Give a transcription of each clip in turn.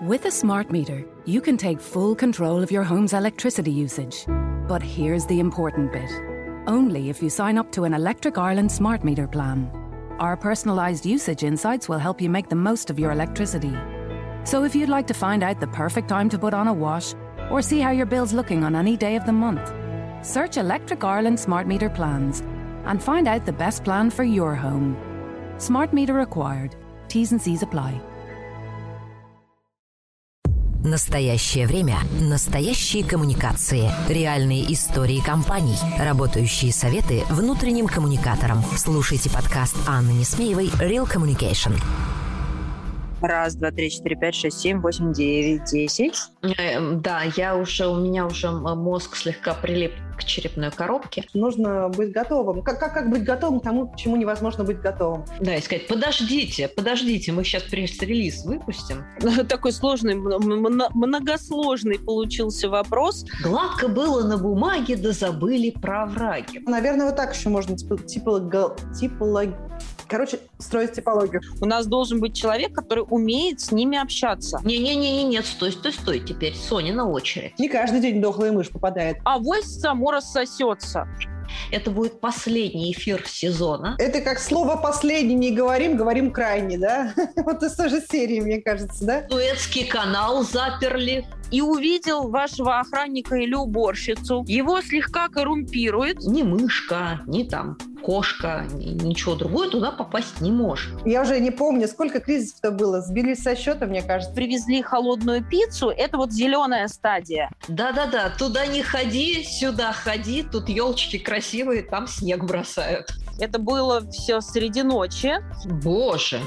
With a smart meter, you can take full control of your home's electricity usage. But here's the important bit only if you sign up to an Electric Ireland smart meter plan. Our personalised usage insights will help you make the most of your electricity. So if you'd like to find out the perfect time to put on a wash or see how your bill's looking on any day of the month, search Electric Ireland smart meter plans and find out the best plan for your home. Smart meter required. T's and C's apply. Настоящее время. Настоящие коммуникации. Реальные истории компаний. Работающие советы внутренним коммуникаторам. Слушайте подкаст Анны Несмеевой «Real Communication». Раз, два, три, четыре, пять, шесть, семь, восемь, девять, десять. Э, Да, я уже, у меня уже мозг слегка прилип к черепной коробке. Нужно быть готовым. Как, как, как быть готовым к тому, к чему невозможно быть готовым? Да, и сказать, подождите, подождите, мы сейчас пресс-релиз выпустим. Такой сложный, многосложный получился вопрос. Гладко было на бумаге, да забыли про враги. Наверное, вот так еще можно типа, типолог... типолог... Короче, строить типологию. У нас должен быть человек, который умеет с ними общаться. Не-не-не, нет, стой, стой, стой, теперь Соня на очередь. Не каждый день дохлая мышь попадает. А вось само рассосется. Это будет последний эфир сезона. Это как слово «последний» не говорим, говорим «крайний», да? Вот из той же серии, мне кажется, да? Суэцкий канал заперли. И увидел вашего охранника или уборщицу. Его слегка коррумпирует. Ни мышка, ни там кошка, ни- ничего другое туда попасть не может. Я уже не помню, сколько кризисов-то было. Сбились со счета, мне кажется. Привезли холодную пиццу. Это вот зеленая стадия. Да-да-да, туда не ходи, сюда ходи, тут елочки красивые, там снег бросают. Это было все среди ночи. Боже,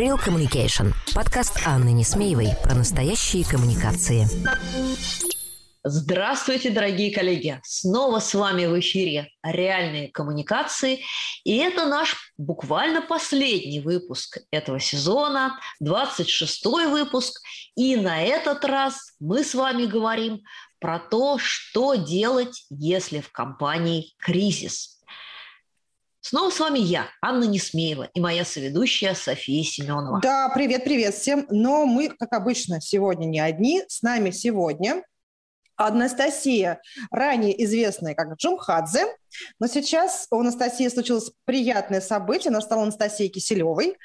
Real Communication. Подкаст Анны Несмеевой про настоящие коммуникации. Здравствуйте, дорогие коллеги! Снова с вами в эфире «Реальные коммуникации». И это наш буквально последний выпуск этого сезона, 26-й выпуск. И на этот раз мы с вами говорим про то, что делать, если в компании кризис. Снова с вами я, Анна Несмеева, и моя соведущая София Семенова. Да, привет-привет всем. Но мы, как обычно, сегодня не одни. С нами сегодня Анастасия, ранее известная как Джумхадзе, но сейчас у Анастасии случилось приятное событие, она стала Анастасией Киселевой.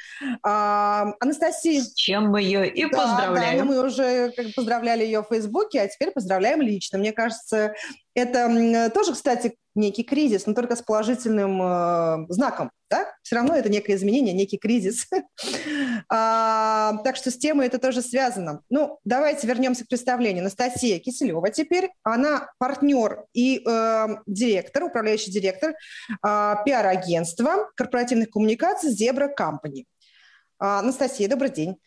А, Анастасия... С чем мы ее и Да, поздравляем. Да, ну мы уже поздравляли ее в Фейсбуке, а теперь поздравляем лично. Мне кажется, это тоже, кстати, некий кризис, но только с положительным э, знаком. Да? Все равно это некое изменение, некий кризис. А, Так что с темой это тоже связано. Ну, давайте вернемся к представлению. Анастасия Киселева теперь. Она партнер и э, директор, управляющий директор а, пиар-агентства корпоративных коммуникаций «Зебра Company». А, Анастасия, добрый день.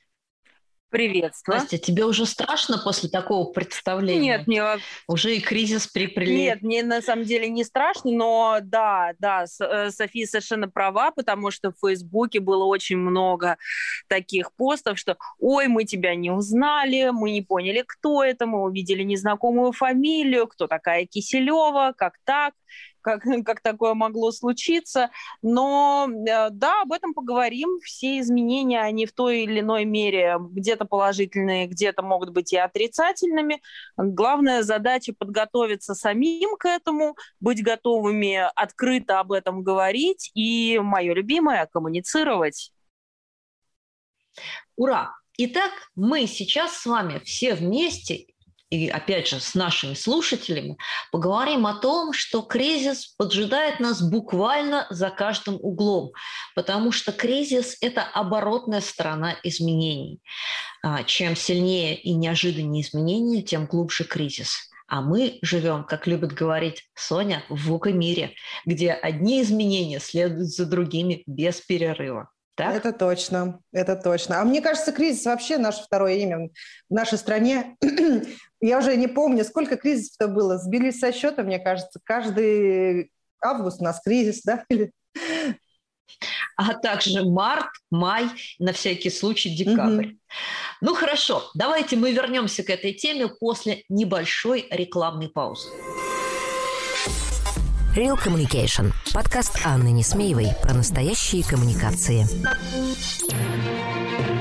Приветствую. Настя, тебе уже страшно после такого представления? Нет, мне Уже и кризис припрели. Нет, мне на самом деле не страшно, но да, да, э, София совершенно права, потому что в Фейсбуке было очень много таких постов, что «Ой, мы тебя не узнали, мы не поняли, кто это, мы увидели незнакомую фамилию, кто такая Киселева, как так?» Как, как такое могло случиться. Но э, да, об этом поговорим. Все изменения, они в той или иной мере где-то положительные, где-то могут быть и отрицательными. Главная задача подготовиться самим к этому, быть готовыми открыто об этом говорить и, мое любимое, коммуницировать. Ура! Итак, мы сейчас с вами все вместе и опять же с нашими слушателями поговорим о том, что кризис поджидает нас буквально за каждым углом, потому что кризис – это оборотная сторона изменений. А, Чем сильнее и неожиданнее изменения, тем глубже кризис. А мы живем, как любит говорить Соня, в ВУКа-мире, где одни изменения следуют за другими без перерыва. Так? Это точно, это точно. А мне кажется, кризис вообще наше второе имя в нашей стране. Я уже не помню, сколько кризисов-то было. Сбились со счета, мне кажется. Каждый август у нас кризис, да? Или- а также март, май, на всякий случай декабрь. Мгм. Ну хорошо, давайте мы вернемся к этой теме после небольшой рекламной паузы. Real Communication. Подкаст Анны Несмеевой про настоящие коммуникации.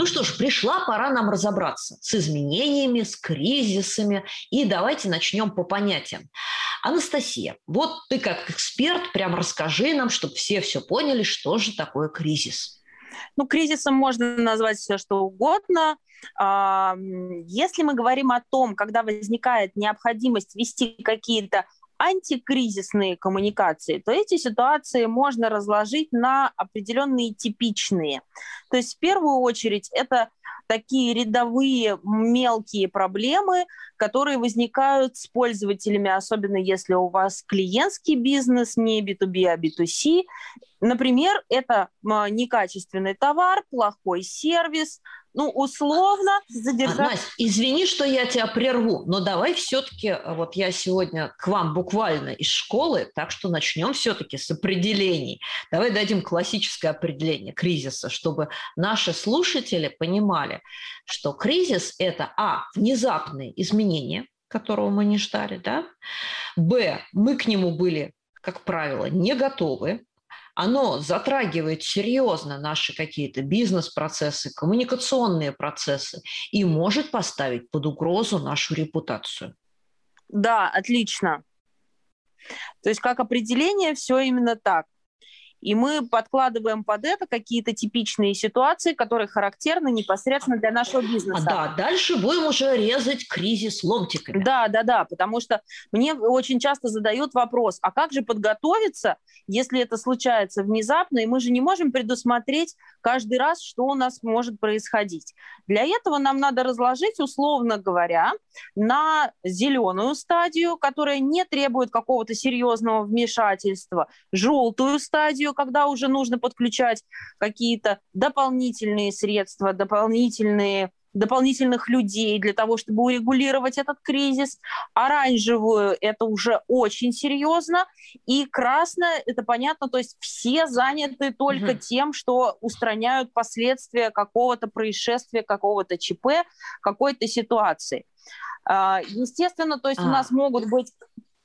Ну что ж, пришла пора нам разобраться с изменениями, с кризисами. И давайте начнем по понятиям. Анастасия, вот ты как эксперт, прям расскажи нам, чтобы все все поняли, что же такое кризис. Ну, кризисом можно назвать все, что угодно. А, если мы говорим о том, когда возникает необходимость вести какие-то антикризисные коммуникации, то эти ситуации можно разложить на определенные типичные. То есть в первую очередь это такие рядовые мелкие проблемы, которые возникают с пользователями, особенно если у вас клиентский бизнес, не B2B, а B2C. Например, это некачественный товар, плохой сервис, ну, условно задержать... А, Настя, извини, что я тебя прерву, но давай все-таки, э, вот я сегодня к вам буквально из школы, так что начнем все-таки с определений. Давай дадим классическое определение кризиса, чтобы наши слушатели понимали, что кризис – это, а, внезапные изменения, которого мы не ждали, да, б, мы к нему были, как правило, не готовы, оно затрагивает серьезно наши какие-то бизнес-процессы, коммуникационные процессы и может поставить под угрозу нашу репутацию. Да, отлично. То есть как определение все именно так. И мы подкладываем под это какие-то типичные ситуации, которые характерны непосредственно для нашего бизнеса. А, да, дальше будем уже резать кризис ломтиками. Да, да, да, потому что мне очень часто задают вопрос, а как же подготовиться, если это случается внезапно, и мы же не можем предусмотреть каждый раз, что у нас может происходить. Для этого нам надо разложить, условно говоря, на зеленую стадию, которая не требует какого-то серьезного вмешательства, желтую стадию, стадию, когда уже нужно подключать какие-то дополнительные средства, дополнительные дополнительных людей для того, чтобы урегулировать этот кризис. Оранжевую – это уже очень серьезно. И красная – это понятно, то есть все заняты только угу. тем, что устраняют последствия какого-то происшествия, какого-то ЧП, какой-то ситуации. А, естественно, то есть а. у нас могут быть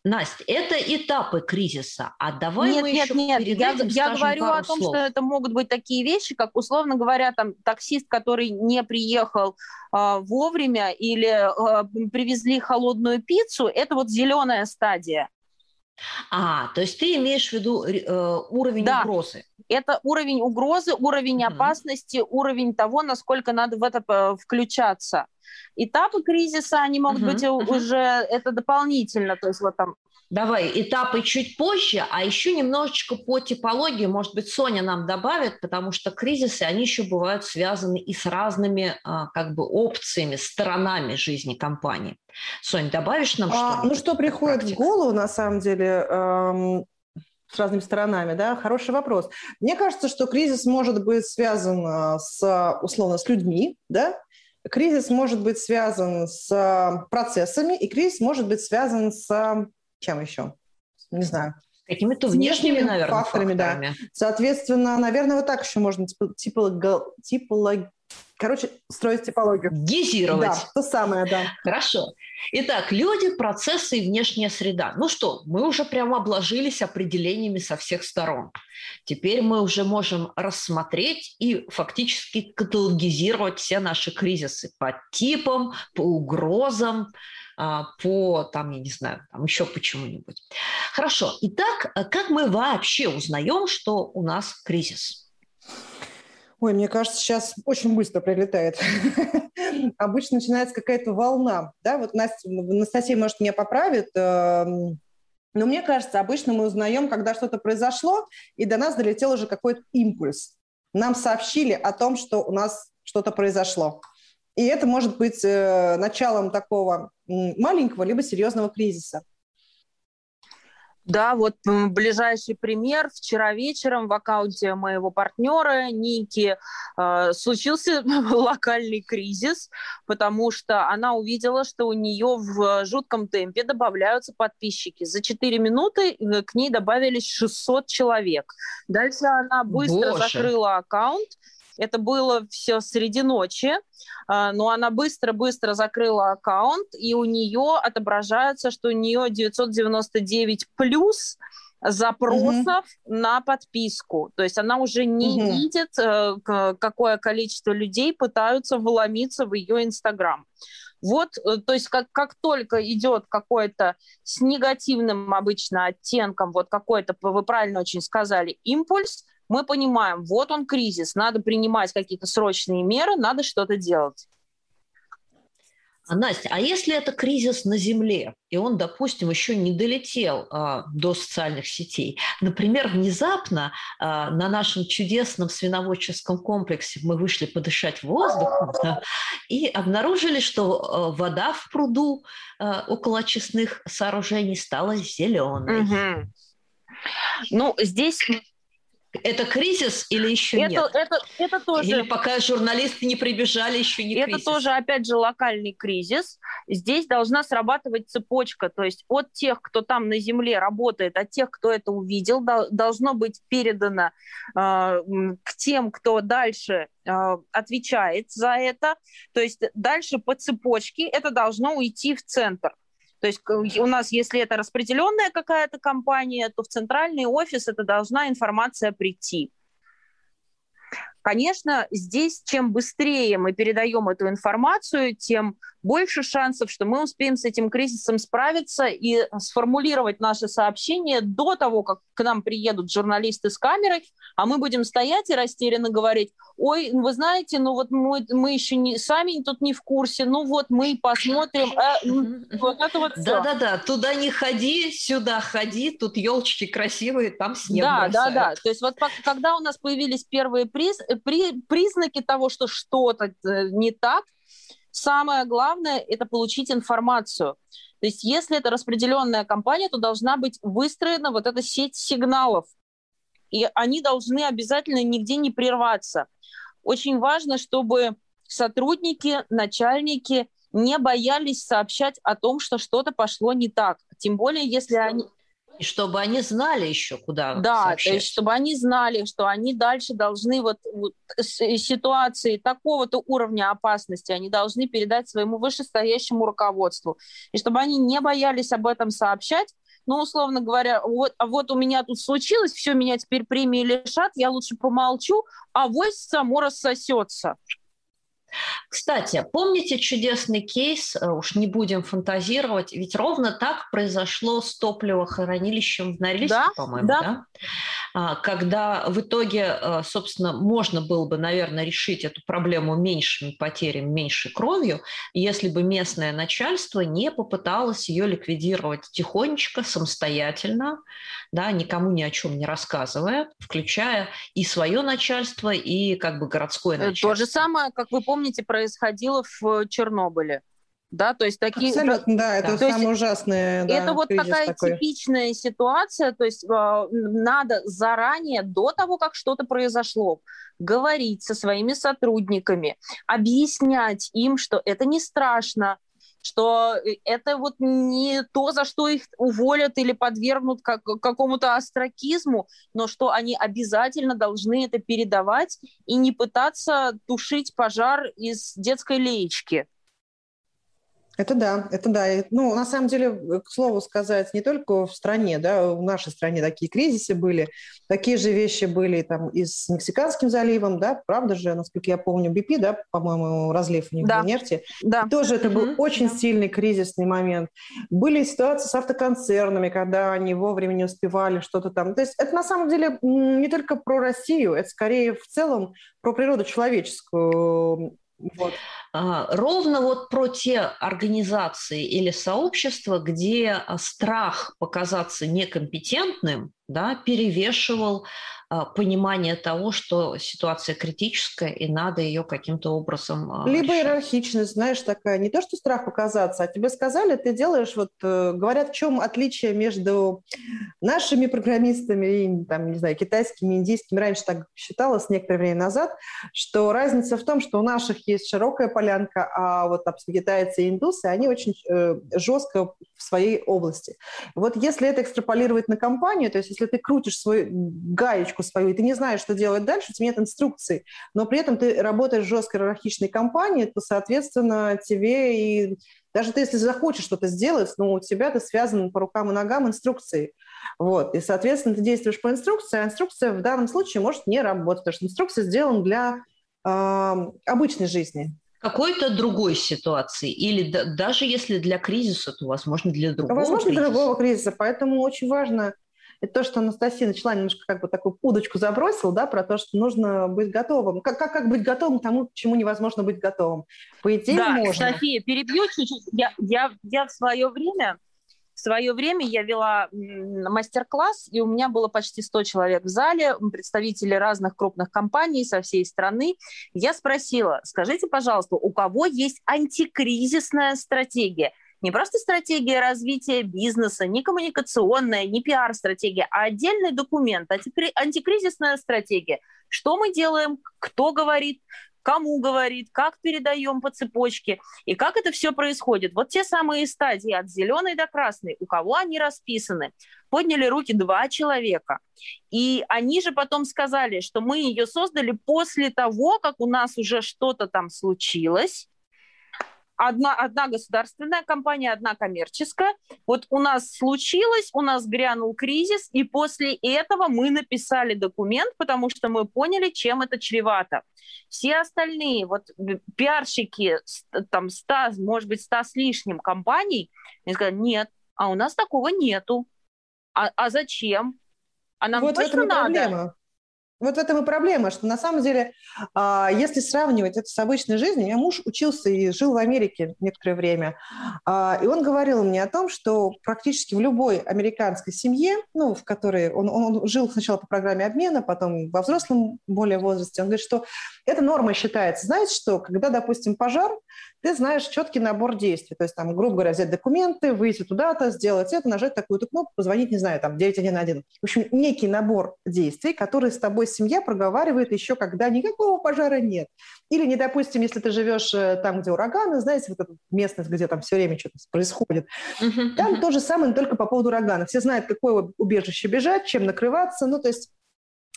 Настя, это этапы кризиса, а давай нет, мы нет, еще нет, перед я, этим я говорю о том, слов. что это могут быть такие вещи, как условно говоря, там таксист, который не приехал э, вовремя или э, привезли холодную пиццу, это вот зеленая стадия. А, то есть ты имеешь в виду э, уровень да. угрозы? Это уровень угрозы, уровень угу. опасности, уровень того, насколько надо в это э, включаться. Этапы кризиса, они могут угу, быть уже, это дополнительно, то есть вот там Давай, этапы чуть позже, а еще немножечко по типологии, может быть, Соня нам добавит, потому что кризисы, они еще бывают связаны и с разными а, как бы опциями, сторонами жизни компании. Соня, добавишь нам а, что? Ну, что приходит в голову, на самом деле, эм, с разными сторонами, да, хороший вопрос. Мне кажется, что кризис может быть связан а, с, условно, с людьми, да, кризис может быть связан с процессами, и кризис может быть связан с чем еще? Не знаю. Какими-то внешними, наверное, факторами, факторами, да. Соответственно, наверное, вот так еще можно типолог... Короче, строить типологию. Гизировать. Да, то самое, да. Хорошо. Итак, люди, процессы и внешняя среда. Ну что, мы уже прямо обложились определениями со всех сторон. Теперь мы уже можем рассмотреть и фактически каталогизировать все наши кризисы по типам, по угрозам, а, по, там, я не знаю, там еще почему-нибудь. Хорошо. Итак, э, как мы вообще узнаем, что у нас кризис? Ой, мне кажется, сейчас очень быстро прилетает. Обычно начинается какая-то волна. Да? Вот Настя, Анастасия, может, меня поправит. Эм, но мне кажется, обычно мы узнаем, когда что-то произошло, и до нас долетел уже какой-то импульс. Нам сообщили о том, что у нас что-то произошло. И это может быть э, началом такого маленького либо серьезного кризиса. Да, вот ближайший пример. Вчера вечером в аккаунте моего партнера Ники э, случился локальный кризис, потому что она увидела, что у нее в жутком темпе добавляются подписчики. За 4 минуты э, к ней добавились 600 человек. Дальше она быстро Боже. закрыла аккаунт, это было все среди ночи, а, но она быстро-быстро закрыла аккаунт, и у нее отображается, что у нее 999 плюс запросов mm на подписку. То есть она уже не mm видит, э, какое количество людей пытаются вломиться в ее Инстаграм. Вот, э, то есть как, как только идет какой-то с негативным обычно оттенком, вот какой-то, вы правильно очень сказали, импульс, мы понимаем, вот он кризис, надо принимать какие-то срочные меры, надо что-то делать. А, Настя, а если это кризис на Земле, и он, допустим, еще не долетел а, до социальных сетей, например, внезапно а, на нашем чудесном свиноводческом комплексе мы вышли подышать воздухом да, и обнаружили, что а, вода в пруду а, около очистных сооружений стала зеленой. Угу. Ну, здесь это кризис или еще это, нет? Это, это тоже... Или пока журналисты не прибежали, еще не это кризис? Это тоже, опять же, локальный кризис. Здесь должна срабатывать цепочка. То есть от тех, кто там на земле работает, от тех, кто это увидел, должно быть передано э, к тем, кто дальше э, отвечает за это. То есть дальше по цепочке это должно уйти в центр. То есть у нас, если это распределенная какая-то компания, то в центральный офис это должна информация прийти. Конечно, здесь чем быстрее мы передаем эту информацию, тем больше шансов, что мы успеем с этим кризисом справиться и сформулировать наше сообщение до того, как к нам приедут журналисты с камерой, а мы будем стоять и растерянно говорить, ой, вы знаете, ну вот мы, мы еще не, сами тут не в курсе, ну вот мы посмотрим. Э, вот это вот Да-да-да, туда не ходи, сюда ходи, тут елочки красивые, там снег Да, да-да, то есть вот когда у нас появились первые приз, при, признаки того, что что-то э, не так, Самое главное – это получить информацию. То есть если это распределенная компания, то должна быть выстроена вот эта сеть сигналов. И они должны обязательно нигде не прерваться. Очень важно, чтобы сотрудники, начальники не боялись сообщать о том, что что-то пошло не так. Тем более, если они... И чтобы они знали еще, куда Да, сообщать. то есть чтобы они знали, что они дальше должны вот, вот ситуации такого-то уровня опасности, они должны передать своему вышестоящему руководству. И чтобы они не боялись об этом сообщать, ну, условно говоря, вот, а вот у меня тут случилось, все, меня теперь премии лишат, я лучше помолчу, а вось само рассосется. Кстати, помните чудесный кейс, э, уж не будем фантазировать, ведь ровно так произошло с топливохранилищем в Норильске, да, по-моему, да? да? А, когда в итоге, э, собственно, можно было бы, наверное, решить эту проблему меньшими потерями, меньшей кровью, если бы местное начальство не попыталось ее ликвидировать тихонечко, самостоятельно, да, никому ни о чем не рассказывая, включая и свое начальство, и как бы городское э, начальство. То же самое, как вы помните, происходило в Чернобыле да, то есть такие... Абсолютно, да, это да. самое ужасное. Да, это вот такая такой. типичная ситуация, то есть э, надо заранее, до того, как что-то произошло, говорить со своими сотрудниками, объяснять им, что это не страшно, что это вот не то, за что их уволят или подвергнут как, какому-то астракизму, но что они обязательно должны это передавать и не пытаться тушить пожар из детской леечки. Это да, это да. Ну, на самом деле, к слову сказать, не только в стране, да, в нашей стране такие кризисы были, такие же вещи были там и с Мексиканским заливом, да, правда же, насколько я помню, BP, да, по-моему, разлив у них да. нефти. Да. тоже это был mm-hmm. очень да. сильный кризисный момент. Были ситуации с автоконцернами, когда они вовремя не успевали что-то там. То есть это на самом деле не только про Россию, это скорее в целом про природу человеческую. Вот. А, ровно вот про те организации или сообщества, где а, страх показаться некомпетентным да, перевешивал а, понимание того, что ситуация критическая и надо ее каким-то образом Либо решать. иерархичность, знаешь, такая, не то, что страх показаться, а тебе сказали, ты делаешь, вот э, говорят, в чем отличие между нашими программистами и, там, не знаю, китайскими, индийскими, раньше так считалось некоторое время назад, что разница в том, что у наших есть широкая полянка, а вот там китайцы и индусы, они очень э, жестко в своей области. Вот если это экстраполировать на компанию, то есть если ты крутишь свою гаечку свою, и ты не знаешь, что делать дальше, у тебя нет инструкции, но при этом ты работаешь в жесткой иерархичной компании, то, соответственно, тебе и даже ты, если захочешь что-то сделать, но у тебя ты связан по рукам и ногам инструкцией. Вот. И, соответственно, ты действуешь по инструкции, а инструкция в данном случае может не работать, потому что инструкция сделана для э, обычной жизни какой-то другой ситуации или да, даже если для кризиса, то возможно для другого. Возможно кризиса. для другого кризиса, поэтому очень важно это то, что Анастасия начала немножко как бы такую удочку забросила, да, про то, что нужно быть готовым. Как, как, как быть готовым к тому, к чему невозможно быть готовым? По идее, да, можно. София, перебью чуть-чуть. Я, я, я в свое время в свое время я вела мастер-класс, и у меня было почти 100 человек в зале, представители разных крупных компаний со всей страны. Я спросила, скажите, пожалуйста, у кого есть антикризисная стратегия? Не просто стратегия развития бизнеса, не коммуникационная, не пиар-стратегия, а отдельный документ, антикризисная стратегия. Что мы делаем, кто говорит, кому говорит, как передаем по цепочке и как это все происходит. Вот те самые стадии от зеленой до красной, у кого они расписаны. Подняли руки два человека. И они же потом сказали, что мы ее создали после того, как у нас уже что-то там случилось, одна, одна государственная компания, одна коммерческая. Вот у нас случилось, у нас грянул кризис, и после этого мы написали документ, потому что мы поняли, чем это чревато. Все остальные, вот пиарщики, там 100, может быть, 100 с лишним компаний, они сказали, нет, а у нас такого нету. А, а зачем? А нам вот точно надо? Проблема. Вот в этом и проблема, что на самом деле, а, если сравнивать это с обычной жизнью, меня муж учился и жил в Америке некоторое время, а, и он говорил мне о том, что практически в любой американской семье, ну, в которой он, он жил сначала по программе обмена, потом во взрослом более возрасте, он говорит, что это норма считается. Знаете что, когда, допустим, пожар, ты знаешь четкий набор действий. То есть, там, грубо говоря, взять документы, выйти туда-то, сделать это, нажать такую-то кнопку, позвонить, не знаю, там, 911. В общем, некий набор действий, которые с тобой семья проговаривает еще, когда никакого пожара нет. Или, не допустим, если ты живешь э, там, где ураганы, знаете, вот эта местность, где там все время что-то происходит, uh-huh, там uh-huh. то же самое, но только по поводу урагана. Все знают, какое убежище бежать, чем накрываться. Ну, то есть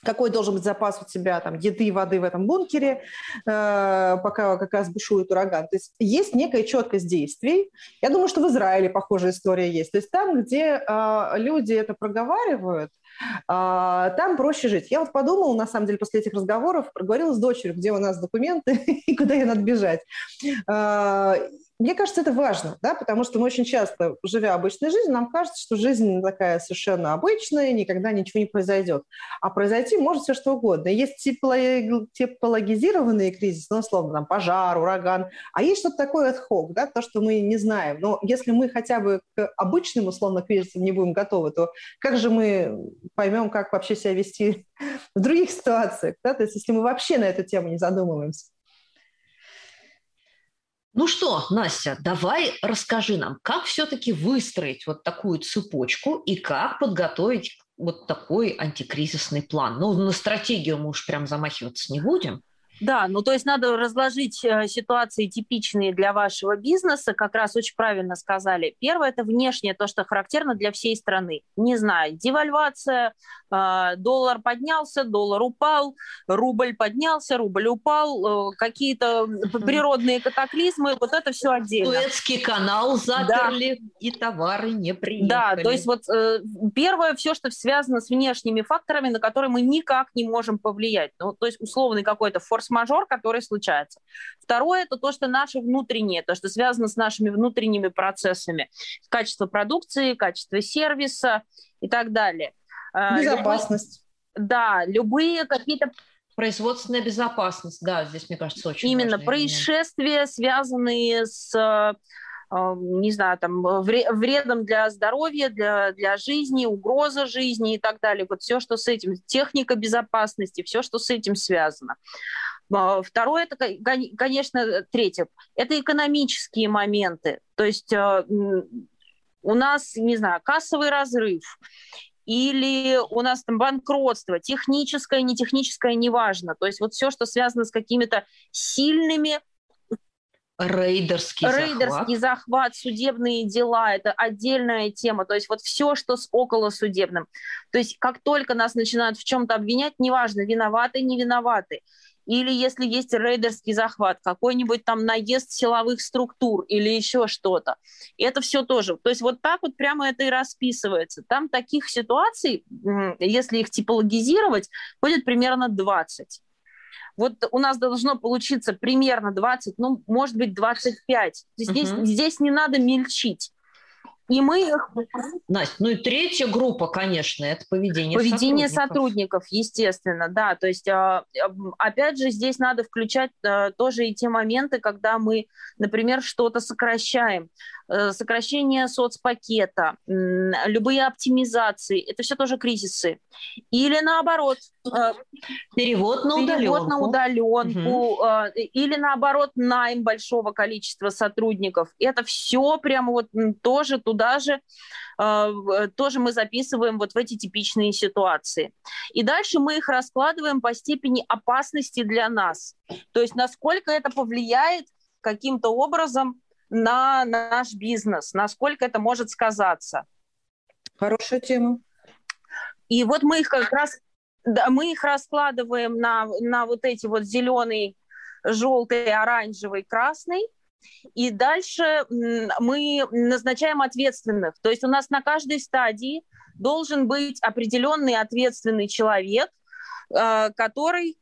какой должен быть запас у тебя там еды и воды в этом бункере, э, пока как раз бушует ураган. То есть есть некая четкость действий. Я думаю, что в Израиле похожая история есть. То есть там, где э, люди это проговаривают, э, там проще жить. Я вот подумала, на самом деле, после этих разговоров, проговорила с дочерью, где у нас документы и куда ей надо бежать. Мне кажется, это важно, да, потому что мы очень часто, живя обычной жизнью, нам кажется, что жизнь такая совершенно обычная, никогда ничего не произойдет. А произойти может все что угодно. Есть типологизированные кризисы, ну, условно, там, пожар, ураган, а есть что-то такое hoc, да, то, что мы не знаем. Но если мы хотя бы к обычным, условно, кризисам не будем готовы, то как же мы поймем, как вообще себя вести в других ситуациях, да, то есть если мы вообще на эту тему не задумываемся. Ну что, Настя, давай расскажи нам, как все-таки выстроить вот такую цепочку и как подготовить вот такой антикризисный план. Ну, на стратегию мы уж прям замахиваться не будем. Да, ну то есть надо разложить э, ситуации типичные для вашего бизнеса, как раз очень правильно сказали. Первое – это внешнее, то, что характерно для всей страны. Не знаю, девальвация, э, доллар поднялся, доллар упал, рубль поднялся, рубль упал, э, какие-то природные катаклизмы, вот это все отдельно. Суэцкий канал заперли, да. и товары не приехали. Да, то есть вот первое, все, что связано с внешними факторами, на которые мы никак не можем повлиять. Ну, то есть условный какой-то форс форс-мажор, который случается. Второе – это то, что наше внутреннее, то, что связано с нашими внутренними процессами. Качество продукции, качество сервиса и так далее. А, Безопасность. Любые, да, любые какие-то Производственная безопасность, да, здесь, мне кажется, очень Именно происшествия, момент. связанные с э, не знаю, там, вредом для здоровья, для, для жизни, угроза жизни и так далее. Вот все, что с этим, техника безопасности, все, что с этим связано. А, второе, это, конечно, третье, это экономические моменты. То есть э, у нас, не знаю, кассовый разрыв, или у нас там банкротство, техническое, не техническое, неважно. То есть вот все, что связано с какими-то сильными Рейдерский, Рейдерский захват. захват, судебные дела, это отдельная тема. То есть вот все, что с околосудебным. То есть как только нас начинают в чем-то обвинять, неважно, виноваты, не виноваты, или если есть рейдерский захват, какой-нибудь там наезд силовых структур или еще что-то. Это все тоже. То есть вот так вот прямо это и расписывается. Там таких ситуаций, если их типологизировать, будет примерно 20. Вот у нас должно получиться примерно 20, ну, может быть, 25. Здесь, угу. здесь не надо мельчить. И мы их... Настя, ну и третья группа, конечно, это поведение Поведение сотрудников, сотрудников естественно, да. То есть, а, опять же, здесь надо включать а, тоже и те моменты, когда мы, например, что-то сокращаем. Э, сокращение соцпакета, любые оптимизации, это все тоже кризисы. Или наоборот, э, перевод на удаленку, перевод на удаленку угу. или наоборот найм большого количества сотрудников. Это все прямо вот тоже туда же тоже мы записываем вот в эти типичные ситуации. И дальше мы их раскладываем по степени опасности для нас. То есть насколько это повлияет каким-то образом на наш бизнес, насколько это может сказаться. Хорошая тема. И вот мы их как раз да, мы их раскладываем на, на вот эти вот зеленый, желтый, оранжевый, красный. И дальше мы назначаем ответственных. То есть у нас на каждой стадии должен быть определенный ответственный человек, э, который,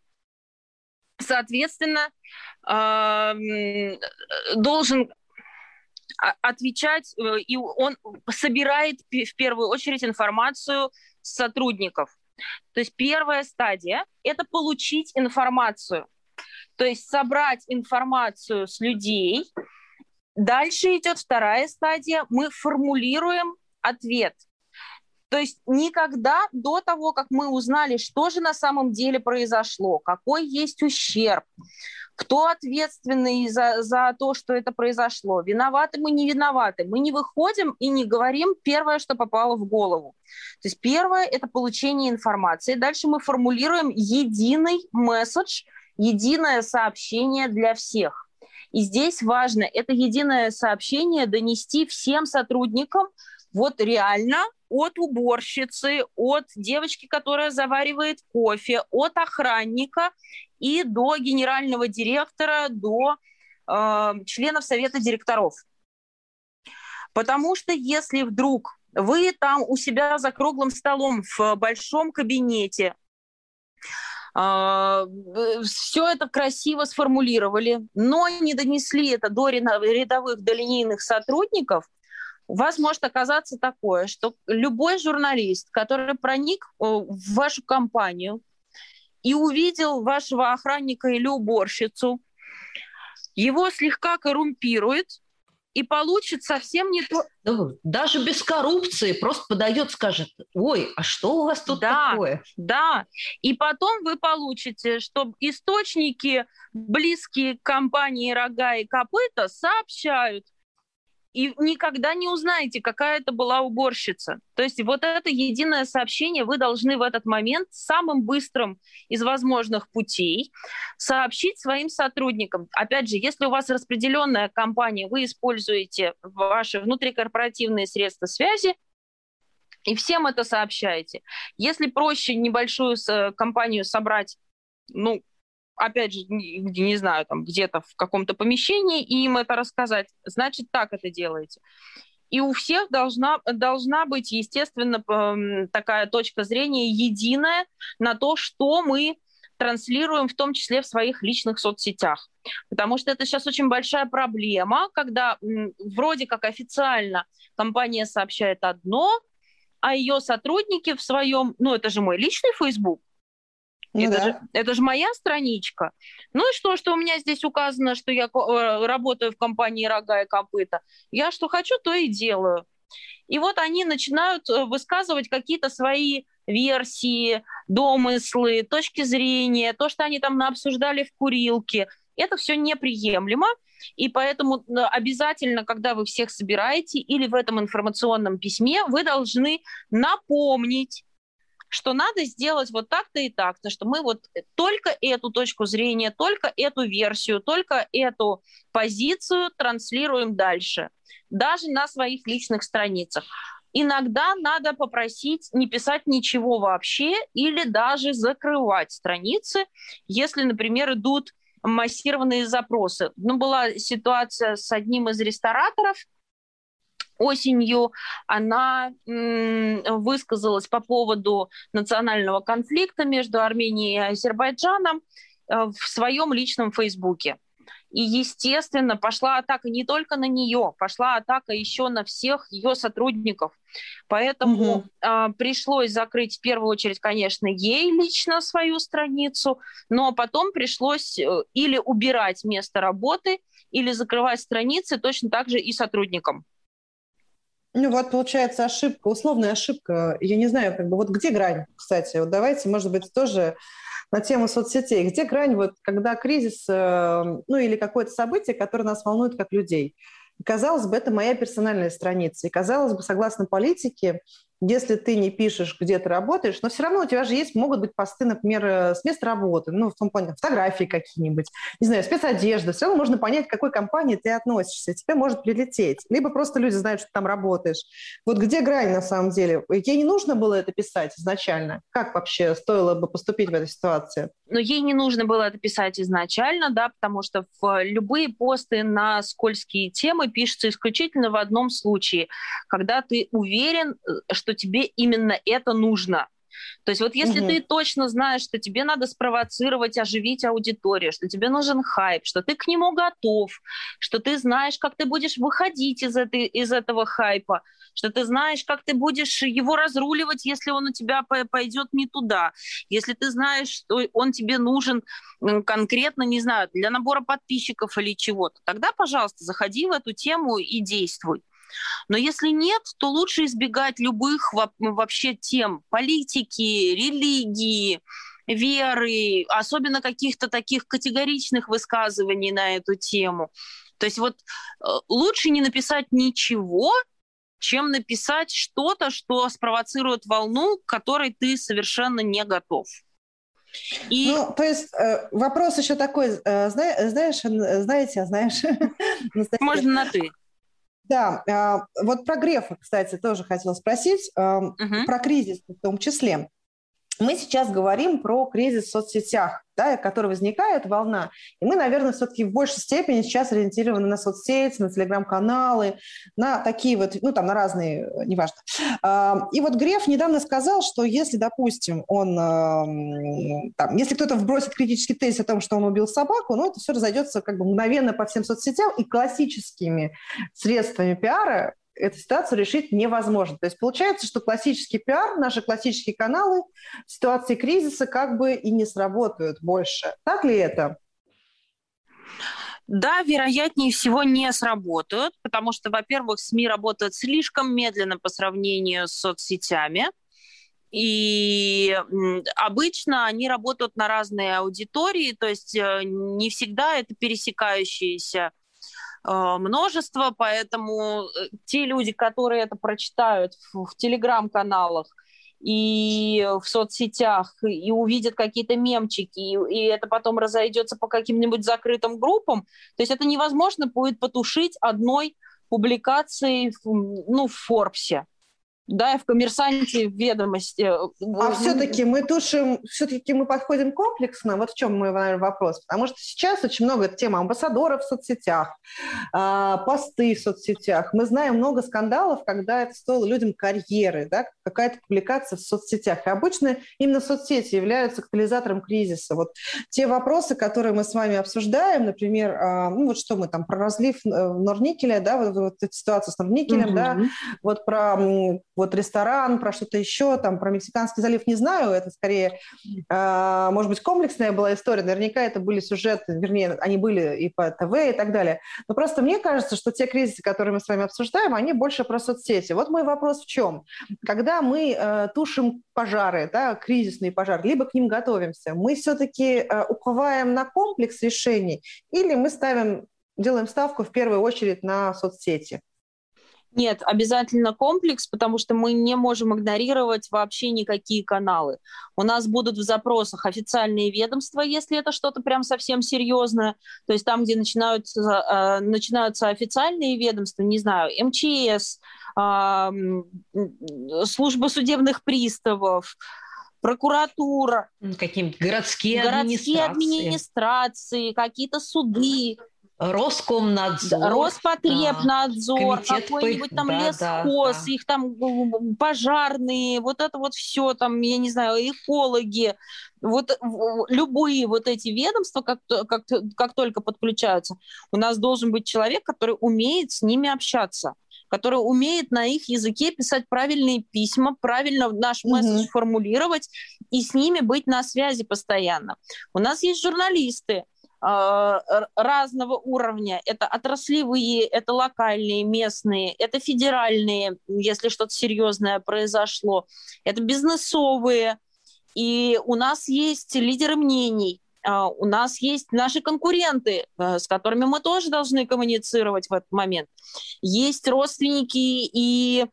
соответственно, э, должен отвечать, э, и он собирает в первую очередь информацию сотрудников. То есть первая стадия – это получить информацию, то есть собрать информацию с людей. Дальше идет вторая стадия, мы формулируем ответ. То есть никогда до того, как мы узнали, что же на самом деле произошло, какой есть ущерб, кто ответственный за, за то, что это произошло, виноваты мы, не виноваты, мы не выходим и не говорим первое, что попало в голову. То есть первое – это получение информации. Дальше мы формулируем единый месседж, единое сообщение для всех. И здесь важно это единое сообщение донести всем сотрудникам, вот реально от уборщицы, от девочки, которая заваривает кофе, от охранника и до генерального директора, до э, членов совета директоров. Потому что если вдруг вы там у себя за круглым столом в большом кабинете э, все это красиво сформулировали, но не донесли это до рядовых, до линейных сотрудников, у вас может оказаться такое, что любой журналист, который проник э, в вашу компанию и увидел вашего охранника или уборщицу, его слегка коррумпирует, и получит совсем не то. Даже без коррупции просто подает, скажет, ой, а что у вас тут да, такое? Да, и потом вы получите, что источники, близкие к компании «Рога и копыта» сообщают, и никогда не узнаете, какая это была уборщица. То есть вот это единое сообщение вы должны в этот момент самым быстрым из возможных путей сообщить своим сотрудникам. Опять же, если у вас распределенная компания, вы используете ваши внутрикорпоративные средства связи, и всем это сообщаете. Если проще небольшую компанию собрать, ну, опять же, не, не знаю, там где-то в каком-то помещении, и им это рассказать, значит, так это делаете. И у всех должна, должна быть, естественно, такая точка зрения единая на то, что мы транслируем, в том числе в своих личных соцсетях. Потому что это сейчас очень большая проблема, когда вроде как официально компания сообщает одно, а ее сотрудники в своем, ну это же мой личный Facebook, Ну, это, да. же, это же моя страничка. Ну и что, что у меня здесь указано, что я э, работаю в компании «Рога и копыта». Я что хочу, то и делаю. И вот они начинают э, высказывать какие-то свои версии, домыслы, точки зрения, то, что они там обсуждали в курилке. Это все неприемлемо. И поэтому э, обязательно, когда вы всех собираете или в этом информационном письме, вы должны напомнить, что надо сделать вот так-то и так-то, что мы вот только эту точку зрения, только эту версию, только эту позицию транслируем дальше, даже на своих личных страницах. Иногда надо попросить не писать ничего вообще или даже закрывать страницы, если, например, идут массированные запросы. Ну, была ситуация с одним из рестораторов осенью, она высказалась по поводу национального конфликта между Арменией и Азербайджаном э, в своем личном фейсбуке. И, естественно, пошла атака не только на нее, пошла атака еще на всех ее сотрудников. Поэтому угу. э, пришлось закрыть в первую очередь, конечно, ей лично свою страницу, но потом пришлось э, или убирать место работы, или закрывать страницы точно так же и сотрудникам. Ну вот получается ошибка, условная ошибка. Я не знаю, как бы вот где грань, кстати. Вот давайте, может быть, тоже на тему соцсетей. Где грань, вот, когда кризис, э, ну или какое-то событие, которое нас волнует как людей? казалось бы, это моя персональная страница. И казалось бы, согласно политике, если ты не пишешь, где ты работаешь, но все равно у тебя же есть, могут быть посты, например, э, с места работы, ну, в том плане, фотографии какие-нибудь, не знаю, спецодежда, все равно можно понять, к какой компании ты относишься, тебе может прилететь. Либо просто люди знают, что ты там работаешь. Вот где грань на самом деле? Ей не нужно было это писать изначально? Как вообще стоило бы поступить в этой ситуации? Но ей не нужно было это писать изначально, да, потому что в любые посты на скользкие темы пишутся исключительно в одном случае, когда ты уверен, что э, что тебе именно это нужно. То есть вот если угу. ты точно знаешь, что тебе надо спровоцировать, оживить аудиторию, что тебе нужен хайп, что ты к нему готов, что ты знаешь, как ты будешь выходить из, этой, из этого хайпа, что ты знаешь, как ты будешь его разруливать, если он у тебя пойдет не туда, если ты знаешь, что он тебе нужен конкретно, не знаю, для набора подписчиков или чего-то, тогда, пожалуйста, заходи в эту тему и действуй. Но если нет, то лучше избегать любых вообще тем политики, религии, веры, особенно каких-то таких категоричных высказываний на эту тему. То есть вот э, лучше не написать ничего, чем написать что-то, что спровоцирует волну, к которой ты совершенно не готов. И... Ну, то есть э, вопрос еще такой, э, знаешь, знаете, знаешь... Можно на «ты». Да, а, вот про Грефа, кстати, тоже хотела спросить, угу. про кризис в том числе. Мы сейчас говорим про кризис в соцсетях, да, который возникает, волна. И мы, наверное, все-таки в большей степени сейчас ориентированы на соцсети, на телеграм-каналы, на такие вот, ну, там, на разные, неважно. А, и вот Греф недавно сказал, что если, допустим, он, там, если кто-то вбросит критический тезис о том, что он убил собаку, ну, это все разойдется как бы мгновенно по всем соцсетям, и классическими средствами пиара эту ситуацию решить невозможно. То есть получается, что классический пиар, наши классические каналы в ситуации кризиса как бы и не сработают больше. Так ли это? Да, вероятнее всего не сработают, потому что, во-первых, СМИ работают слишком медленно по сравнению с соцсетями. И обычно они работают на разные аудитории, то есть э, не всегда это пересекающиеся множество, поэтому э, те люди, которые это прочитают в, в телеграм-каналах и в соцсетях, и увидят какие-то мемчики, и, и это потом разойдется по каким-нибудь закрытым группам, то есть это невозможно будет потушить одной публикацией ну, в Форбсе да, в коммерсанте, в ведомости. А все-таки мы тушим, все-таки мы подходим комплексно, вот в чем мой наверное, вопрос, потому что сейчас очень много тем амбассадоров в соцсетях, а, посты в соцсетях. Мы знаем много скандалов, когда это стоило людям карьеры, да, какая-то публикация в соцсетях. И обычно именно соцсети являются катализатором кризиса. Вот те вопросы, которые мы с вами обсуждаем, например, а, ну вот что мы там про разлив э, Норникеля, да, вот, вот эта ситуация с Норникелем, угу. да, вот про вот ресторан, про что-то еще, там, про Мексиканский залив не знаю, это скорее, э, может быть, комплексная была история, наверняка это были сюжеты, вернее, они были и по ТВ и так далее. Но просто мне кажется, что те кризисы, которые мы с вами обсуждаем, они больше про соцсети. Вот мой вопрос в чем? Когда мы э, тушим пожары, да, кризисные пожары, либо к ним готовимся, мы все-таки э, уповаем на комплекс решений или мы ставим, делаем ставку в первую очередь на соцсети? Нет, обязательно комплекс, потому что мы не можем игнорировать вообще никакие каналы. У нас будут в запросах официальные ведомства, если это что-то прям совсем серьезное. То есть там, где начинаются, э, начинаются официальные ведомства, не знаю, МЧС, э, служба судебных приставов, прокуратура. Какие-то городские, городские администрации. администрации, какие-то суды. Роскомнадзор, Роспотребнадзор, да, какой-нибудь там да, лесхоз, да, их там пожарные, вот это вот все там, я не знаю, экологи, вот любые вот эти ведомства, как, как, как только подключаются, у нас должен быть человек, который умеет с ними общаться который умеет на их языке писать правильные письма, правильно наш месседж угу. формулировать и с ними быть на связи постоянно. У нас есть журналисты, а, разного уровня. Это отраслевые, это локальные, местные, это федеральные, если что-то серьезное произошло, это бизнесовые. И у нас есть лидеры мнений, а, у нас есть наши конкуренты, э, с которыми мы тоже должны коммуницировать в этот момент. Есть родственники и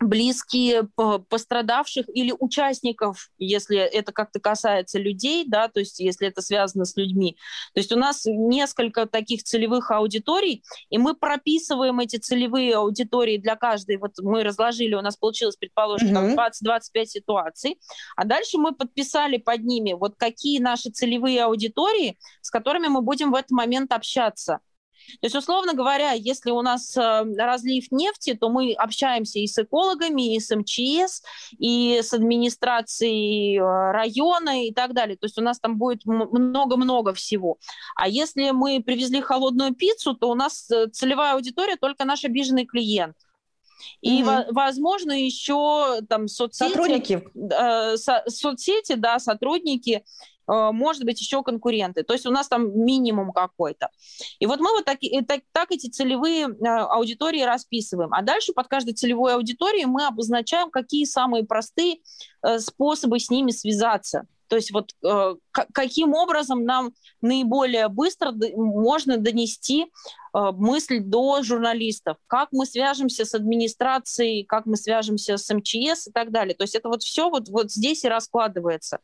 близкие пострадавших или участников, если это как-то касается людей, да, то есть если это связано с людьми. То есть у нас несколько таких целевых аудиторий, и мы прописываем эти целевые аудитории для каждой. Вот мы разложили, у нас получилось, предположим, mm-hmm. 20-25 ситуаций, а дальше мы подписали под ними вот какие наши целевые аудитории, с которыми мы будем в этот момент общаться. То есть, условно говоря, если у нас э, разлив нефти, то мы общаемся и с экологами, и с МЧС, и с администрацией э, района и так далее. То есть у нас там будет много-много всего. А если мы привезли холодную пиццу, то у нас э, целевая аудитория только наш обиженный клиент. И, угу. возможно, еще там соцсети, сотрудники. Э, со, соцсети, да, сотрудники, может быть, еще конкуренты. То есть у нас там минимум какой-то. И вот мы вот так, так, так эти целевые э, аудитории расписываем. А дальше под каждой целевой аудиторией мы обозначаем, какие самые простые э, способы с ними связаться. То есть вот э, каким образом нам наиболее быстро можно донести э, мысль до журналистов, как мы свяжемся с администрацией, как мы свяжемся с МЧС и так далее. То есть это вот все вот, вот здесь и раскладывается.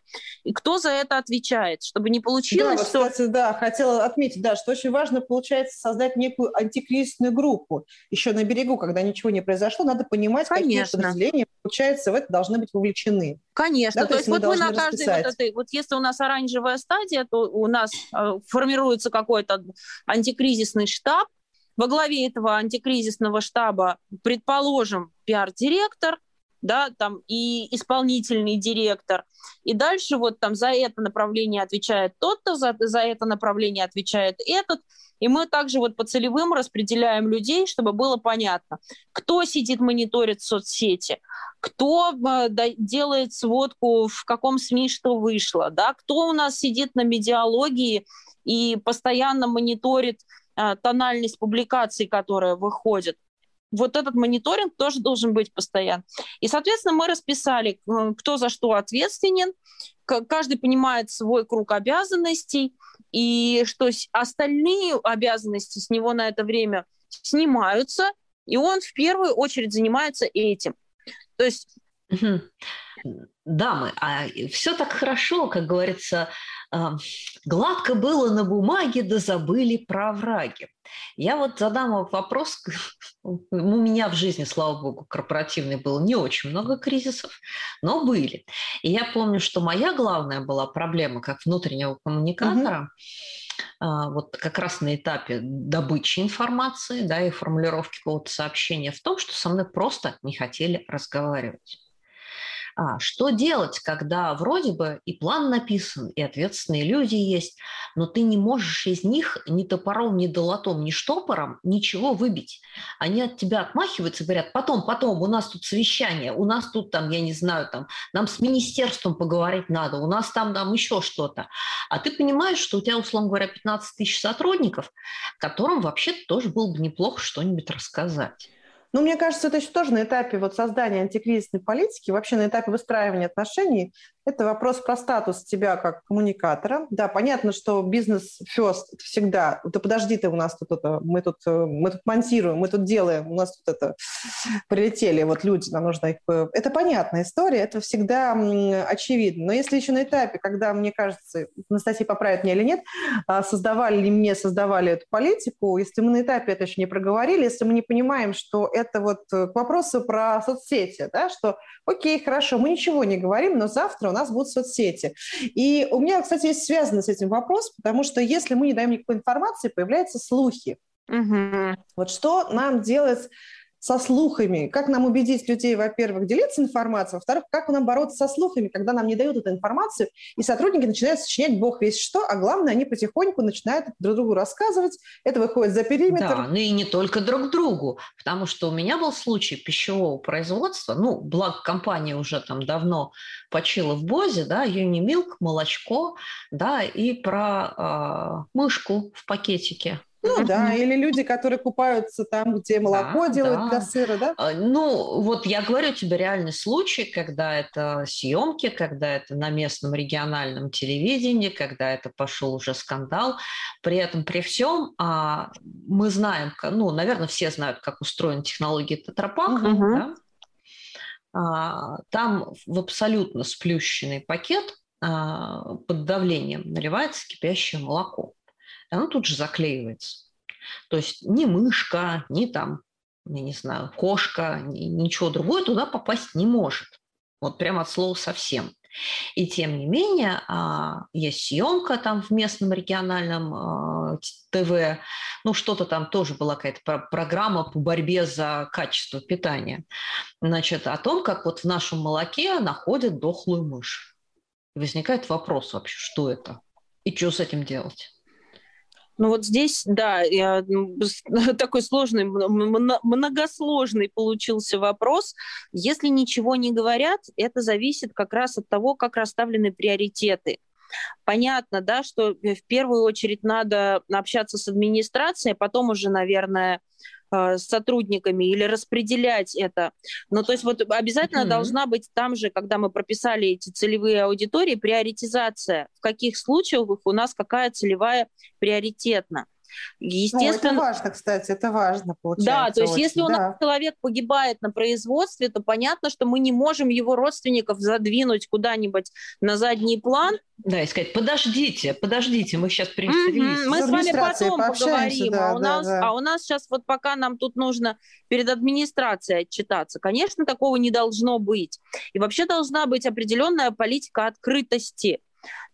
И кто за это отвечает, чтобы не получилось, да, что... Вот, кстати, да, хотела отметить, да, что очень важно, получается, создать некую антикризисную группу. Еще на берегу, когда ничего не произошло, надо понимать, Конечно. какие подразделения, получается, в это должны быть вовлечены. Конечно. Да, то, то есть, вот мы на каждой вот этой, вот если у нас оранжевая стадия, то у нас э, формируется какой-то антикризисный штаб. Во главе этого антикризисного штаба, предположим, пиар-директор, да, там и исполнительный директор. И дальше вот там за это направление отвечает тот-то, за, за это направление отвечает этот. И мы также вот по целевым распределяем людей, чтобы было понятно, кто сидит, мониторит соцсети, кто э, делает сводку, в каком СМИ что вышло, да, кто у нас сидит на медиалогии и постоянно мониторит э, тональность публикаций, которые выходят вот этот мониторинг тоже должен быть постоянно. И, соответственно, мы расписали, э, кто за что ответственен, каждый понимает свой круг обязанностей, и что остальные обязанности с него на это время снимаются, и он в первую очередь занимается этим. То есть дамы, а все так хорошо, как говорится, гладко было на бумаге, да забыли про враги. Я вот задам вопрос. У меня в жизни, слава богу, корпоративной было не очень много кризисов, но были. И я помню, что моя главная была проблема как внутреннего коммуникатора, угу. вот как раз на этапе добычи информации да, и формулировки какого-то сообщения в том, что со мной просто не хотели разговаривать. А что делать, когда вроде бы и план написан, и ответственные люди есть, но ты не можешь из них ни топором, ни долотом, ни штопором ничего выбить. Они от тебя отмахиваются, говорят, потом, потом, у нас тут совещание, у нас тут там, я не знаю, там, нам с министерством поговорить надо, у нас там, там еще что-то. А ты понимаешь, что у тебя, условно говоря, 15 тысяч сотрудников, которым вообще тоже было бы неплохо что-нибудь рассказать. Ну, мне кажется, это еще тоже на этапе вот создания антикризисной политики, вообще на этапе выстраивания отношений это вопрос про статус тебя как коммуникатора. Да, понятно, что бизнес first всегда. Да подожди ты, у нас тут это, мы тут, э, мы тут монтируем, мы тут делаем, у нас тут это прилетели вот люди, нам нужно их... Э, это понятная история, это всегда очевидно. Но если еще на этапе, когда, мне кажется, Анастасия поправит меня или нет, а, создавали ли мне, создавали эту политику, если мы на этапе это еще не проговорили, если мы не понимаем, что это вот э, к вопросу про соцсети, да, что окей, хорошо, мы ничего не говорим, но завтра нас будут соцсети. И у меня, кстати, есть связанный с этим вопрос, потому что если мы не даем никакой информации, появляются слухи. Угу. Вот что нам делать со слухами, как нам убедить людей, во-первых, делиться информацией, во-вторых, как нам бороться со слухами, когда нам не дают эту информацию, и сотрудники начинают сочинять бог весь что, а главное, они потихоньку начинают друг другу рассказывать, это выходит за периметр. Да, ну и не только друг другу, потому что у меня был случай пищевого производства, ну, благо компания уже там давно почила в Бозе, да, Юнимилк, молочко, да, и про э, мышку в пакетике, ну да, или люди, которые купаются там, где молоко да, делают да. для сыра, да? А, ну, вот я говорю тебе реальный случай, когда это съемки, когда это на местном региональном телевидении, когда это пошел уже скандал. При этом, при всем, а, мы знаем, ну, наверное, все знают, как устроена технология тетрапака, угу. да? а, там в абсолютно сплющенный пакет а, под давлением наливается кипящее молоко оно тут же заклеивается. То есть ни мышка, ни там, я не знаю, кошка, ни, ничего другое туда попасть не может. Вот прямо от слова совсем. И тем не менее, а, есть съемка там в местном региональном а, ТВ, ну что-то там тоже была какая-то программа по борьбе за качество питания. Значит, о том, как вот в нашем молоке находят дохлую мышь. Возникает вопрос вообще, что это? И что с этим делать? Ну вот здесь, да, я, такой сложный, многосложный получился вопрос. Если ничего не говорят, это зависит как раз от того, как расставлены приоритеты. Понятно, да, что в первую очередь надо общаться с администрацией, а потом уже, наверное, Э, с сотрудниками или распределять это. Но то есть вот обязательно mm-hmm. должна быть там же, когда мы прописали эти целевые аудитории, приоритизация. В каких случаях у нас какая целевая приоритетна. Естественно, ну, это важно, кстати, это важно, получается. Да, то есть очень, если у нас да. человек погибает на производстве, то понятно, что мы не можем его родственников задвинуть куда-нибудь на задний план. Да, и сказать, подождите, подождите, мы сейчас принесли. Mm-hmm, мы с вами потом поговорим, да, а, у да, нас, да. а у нас сейчас вот пока нам тут нужно перед администрацией отчитаться. Конечно, такого не должно быть. И вообще должна быть определенная политика открытости.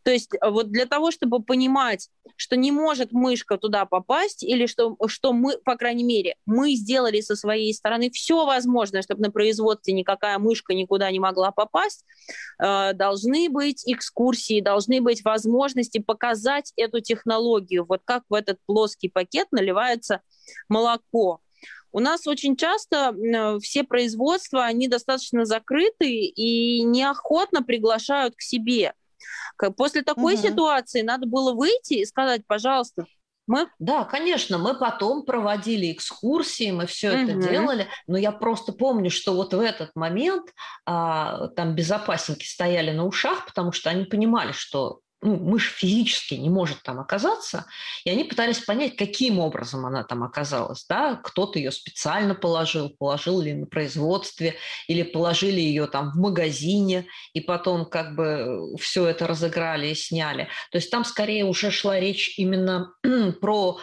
То есть э, вот для того, чтобы понимать, что не может мышка туда попасть, или что, что мы, по крайней мере, мы сделали со своей стороны все возможное, чтобы на производстве никакая мышка никуда не могла попасть, э, должны быть экскурсии, должны быть возможности показать эту технологию, вот как в этот плоский пакет наливается молоко. У нас очень часто э, все производства, они достаточно закрыты и неохотно приглашают к себе. После такой угу. ситуации надо было выйти и сказать, пожалуйста, мы... Да, конечно, мы потом проводили экскурсии, мы все угу. это делали, но я просто помню, что вот в этот момент а, там безопасники стояли на ушах, потому что они понимали, что ну, мышь физически не может там оказаться, и они пытались понять, каким образом она там оказалась. Да? Кто-то ее специально положил, положил ли на производстве, или положили ее там в магазине, и потом как бы все это разыграли и сняли. То есть там скорее уже шла речь именно про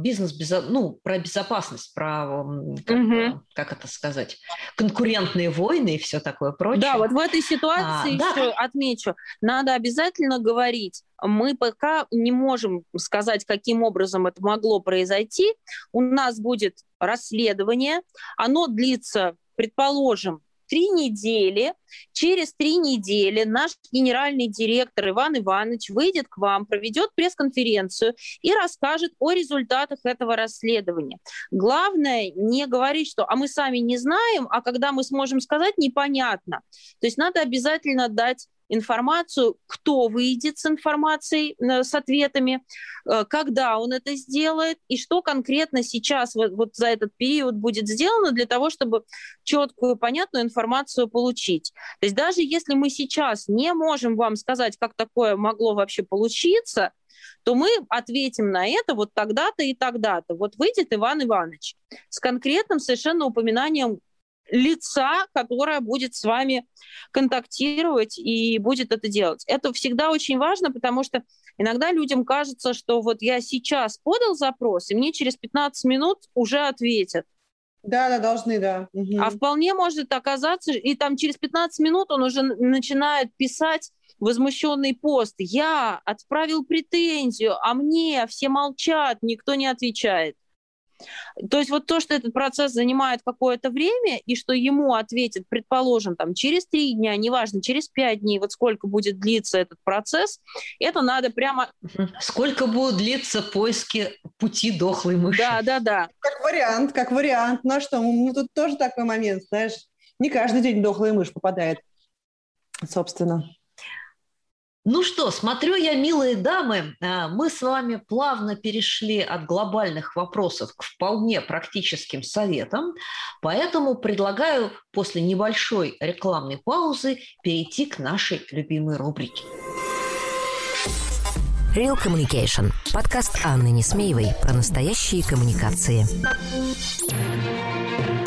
бизнес, ну, про безопасность, про, как, угу. как это сказать, конкурентные войны и все такое прочее. Да, вот в этой ситуации а, еще да. отмечу, надо обязательно говорить, мы пока не можем сказать, каким образом это могло произойти. У нас будет расследование, оно длится, предположим, три недели, через три недели наш генеральный директор Иван Иванович выйдет к вам, проведет пресс-конференцию и расскажет о результатах этого расследования. Главное не говорить, что «а мы сами не знаем», а когда мы сможем сказать, непонятно. То есть надо обязательно дать информацию, кто выйдет с информацией, э, с ответами, э, когда он это сделает и что конкретно сейчас вот, вот за этот период будет сделано для того, чтобы четкую, понятную информацию получить. То есть даже если мы сейчас не можем вам сказать, как такое могло вообще получиться, то мы ответим на это вот тогда-то и тогда-то. Вот выйдет Иван Иванович с конкретным совершенно упоминанием лица, которое будет с вами контактировать и будет это делать. Это всегда очень важно, потому что иногда людям кажется, что вот я сейчас подал запрос, и мне через 15 минут уже ответят. Да, да, должны, да. Угу. А вполне может оказаться, и там через 15 минут он уже начинает писать возмущенный пост. Я отправил претензию, а мне все молчат, никто не отвечает. То есть вот то, что этот процесс занимает какое-то время, и что ему ответят, предположим, там, через три дня, неважно, через пять дней, вот сколько будет длиться этот процесс, это надо прямо... Сколько будут длиться поиски пути дохлой мыши. Да, да, да. Как вариант, как вариант. Ну а что, ну тут тоже такой момент, знаешь, не каждый день дохлая мышь попадает, собственно. Ну что, смотрю я, милые дамы, а, мы с вами плавно перешли от глобальных вопросов к вполне практическим советам, поэтому предлагаю после небольшой рекламной паузы перейти к нашей любимой рубрике. Real Communication. Подкаст Анны Несмеевой про настоящие коммуникации.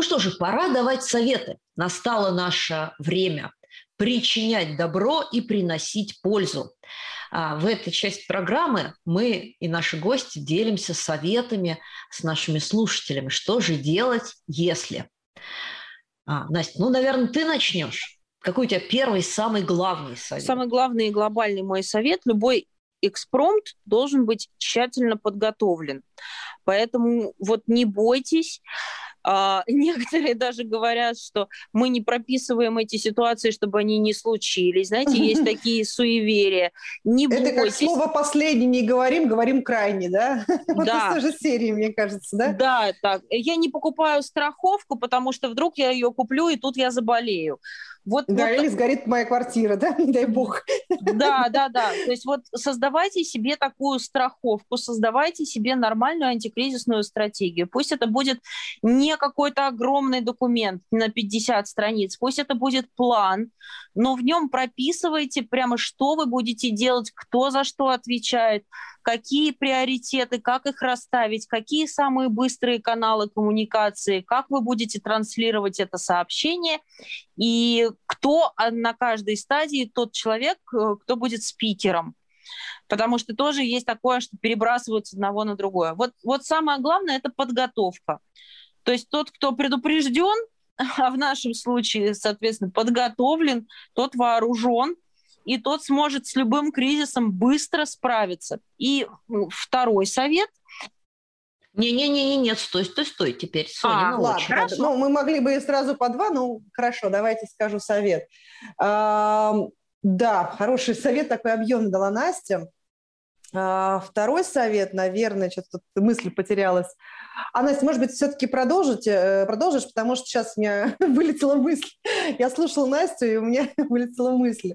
Ну что же, пора давать советы. Настало наше время причинять добро и приносить пользу. А в этой части программы мы и наши гости делимся советами с нашими слушателями. Что же делать, если? А, Настя, ну, наверное, ты начнешь. Какой у тебя первый, самый главный совет? Самый главный и глобальный мой совет – любой экспромт должен быть тщательно подготовлен. Поэтому вот не бойтесь, а, некоторые даже говорят, что мы не прописываем эти ситуации, чтобы они не случились. Знаете, есть такие суеверия. Не Это как слово «последний» не говорим, говорим «крайне», да? Вот да. из той же серии, мне кажется, да? Да, так. Я не покупаю страховку, потому что вдруг я ее куплю, и тут я заболею. Вот, да, вот... или сгорит моя квартира, да, не дай бог. Да, да, да. То есть вот создавайте себе такую страховку, создавайте себе нормальную антикризисную стратегию. Пусть это будет не какой-то огромный документ на 50 страниц, пусть это будет план, но в нем прописывайте прямо, что вы будете делать, кто за что отвечает, какие приоритеты, как их расставить, какие самые быстрые каналы коммуникации, как вы будете транслировать это сообщение, и кто на каждой стадии тот человек, э, кто будет спикером. Потому что тоже есть такое, что перебрасывают с одного на другое. Вот, вот самое главное – это подготовка. То есть тот, кто предупрежден, а в нашем случае, соответственно, подготовлен, тот вооружен, и тот сможет с любым кризисом быстро справиться. И второй совет не-не-не, нет, стой, стой, стой, теперь Соня а, ладно, хорошо. Ну, мы могли бы сразу по два, ну, хорошо, давайте скажу совет. А, да, хороший совет такой объемный дала Настя. А, второй совет, наверное, что-то тут мысль потерялась. А, Настя, может быть, все-таки продолжить, э, продолжишь, потому что сейчас у меня вылетела мысль. Я слушала Настю, и у меня вылетела мысль.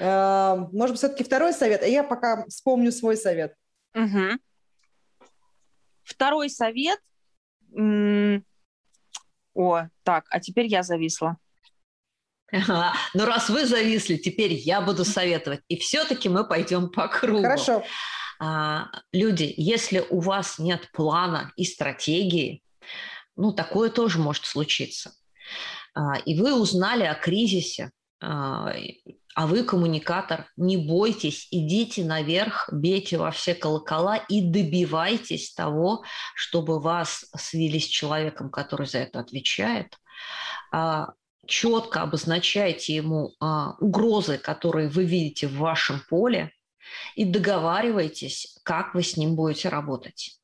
Эм, может быть, все-таки второй совет, а я пока вспомню свой совет. Угу. Второй совет. О, так, а теперь я зависла. Ага. Ну, раз вы зависли, теперь я буду советовать. И все-таки мы пойдем по кругу. Хорошо. А, люди, если у вас нет плана и стратегии, ну, такое тоже может случиться. А, и вы узнали о кризисе, а, а вы коммуникатор, не бойтесь, идите наверх, бейте во все колокола и добивайтесь того, чтобы вас свели с человеком, который за это отвечает. А, четко обозначайте ему угрозы, которые вы видите в вашем поле, и договаривайтесь, как вы с ним будете работать.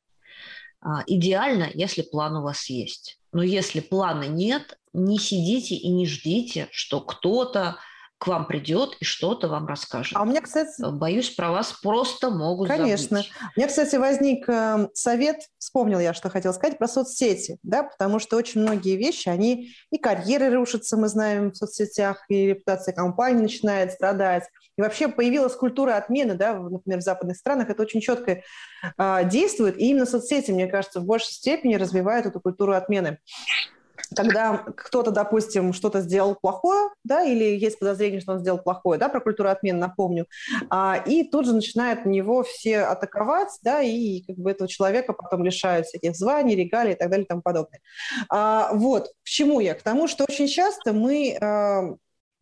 Идеально, если план у вас есть. Но если плана нет, не сидите и не ждите, что кто-то к вам придет и что-то вам расскажет. А у меня, кстати... Боюсь, про вас просто могут Конечно. забыть. У меня, кстати, возник э, совет, вспомнил я, что хотел сказать, про соцсети, да, потому что очень многие вещи, они и карьеры рушатся, мы знаем, в соцсетях, и репутация компании начинает страдать. И вообще появилась культура отмены, да, например, в западных странах, это очень четко э, действует, и именно соцсети, мне кажется, в большей степени развивают эту культуру отмены когда кто-то, допустим, что-то сделал плохое, да, или есть подозрение, что он сделал плохое, да, про культуру отмены напомню, а, и тут же начинают на него все атаковать, да, и как бы этого человека потом лишают всяких званий, регалий и так далее и тому подобное. А, вот, к чему я? К тому, что очень часто мы а,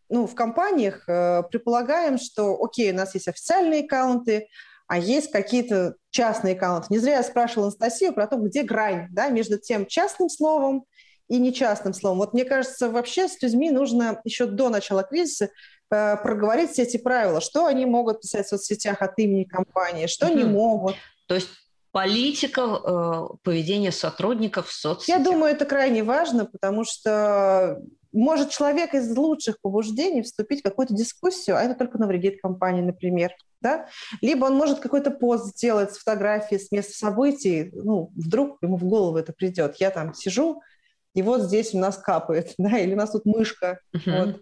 ну, в компаниях а, предполагаем, что, окей, у нас есть официальные аккаунты, а есть какие-то частные аккаунты. Не зря я спрашивала Анастасию про то, где грань да, между тем частным словом и нечастным словом. Вот мне кажется, вообще с людьми нужно еще до начала кризиса э, проговорить все эти правила, что они могут писать в соцсетях от имени компании, что mm-hmm. не могут. То есть политика э, поведения сотрудников в соцсетях. Я думаю, это крайне важно, потому что может человек из лучших побуждений вступить в какую-то дискуссию, а это только навредит компании, например. Да? Либо он может какой-то пост сделать с фотографией с места событий, ну, вдруг ему в голову это придет. Я там сижу, и вот здесь у нас капает, да, или у нас тут мышка. Угу. Вот.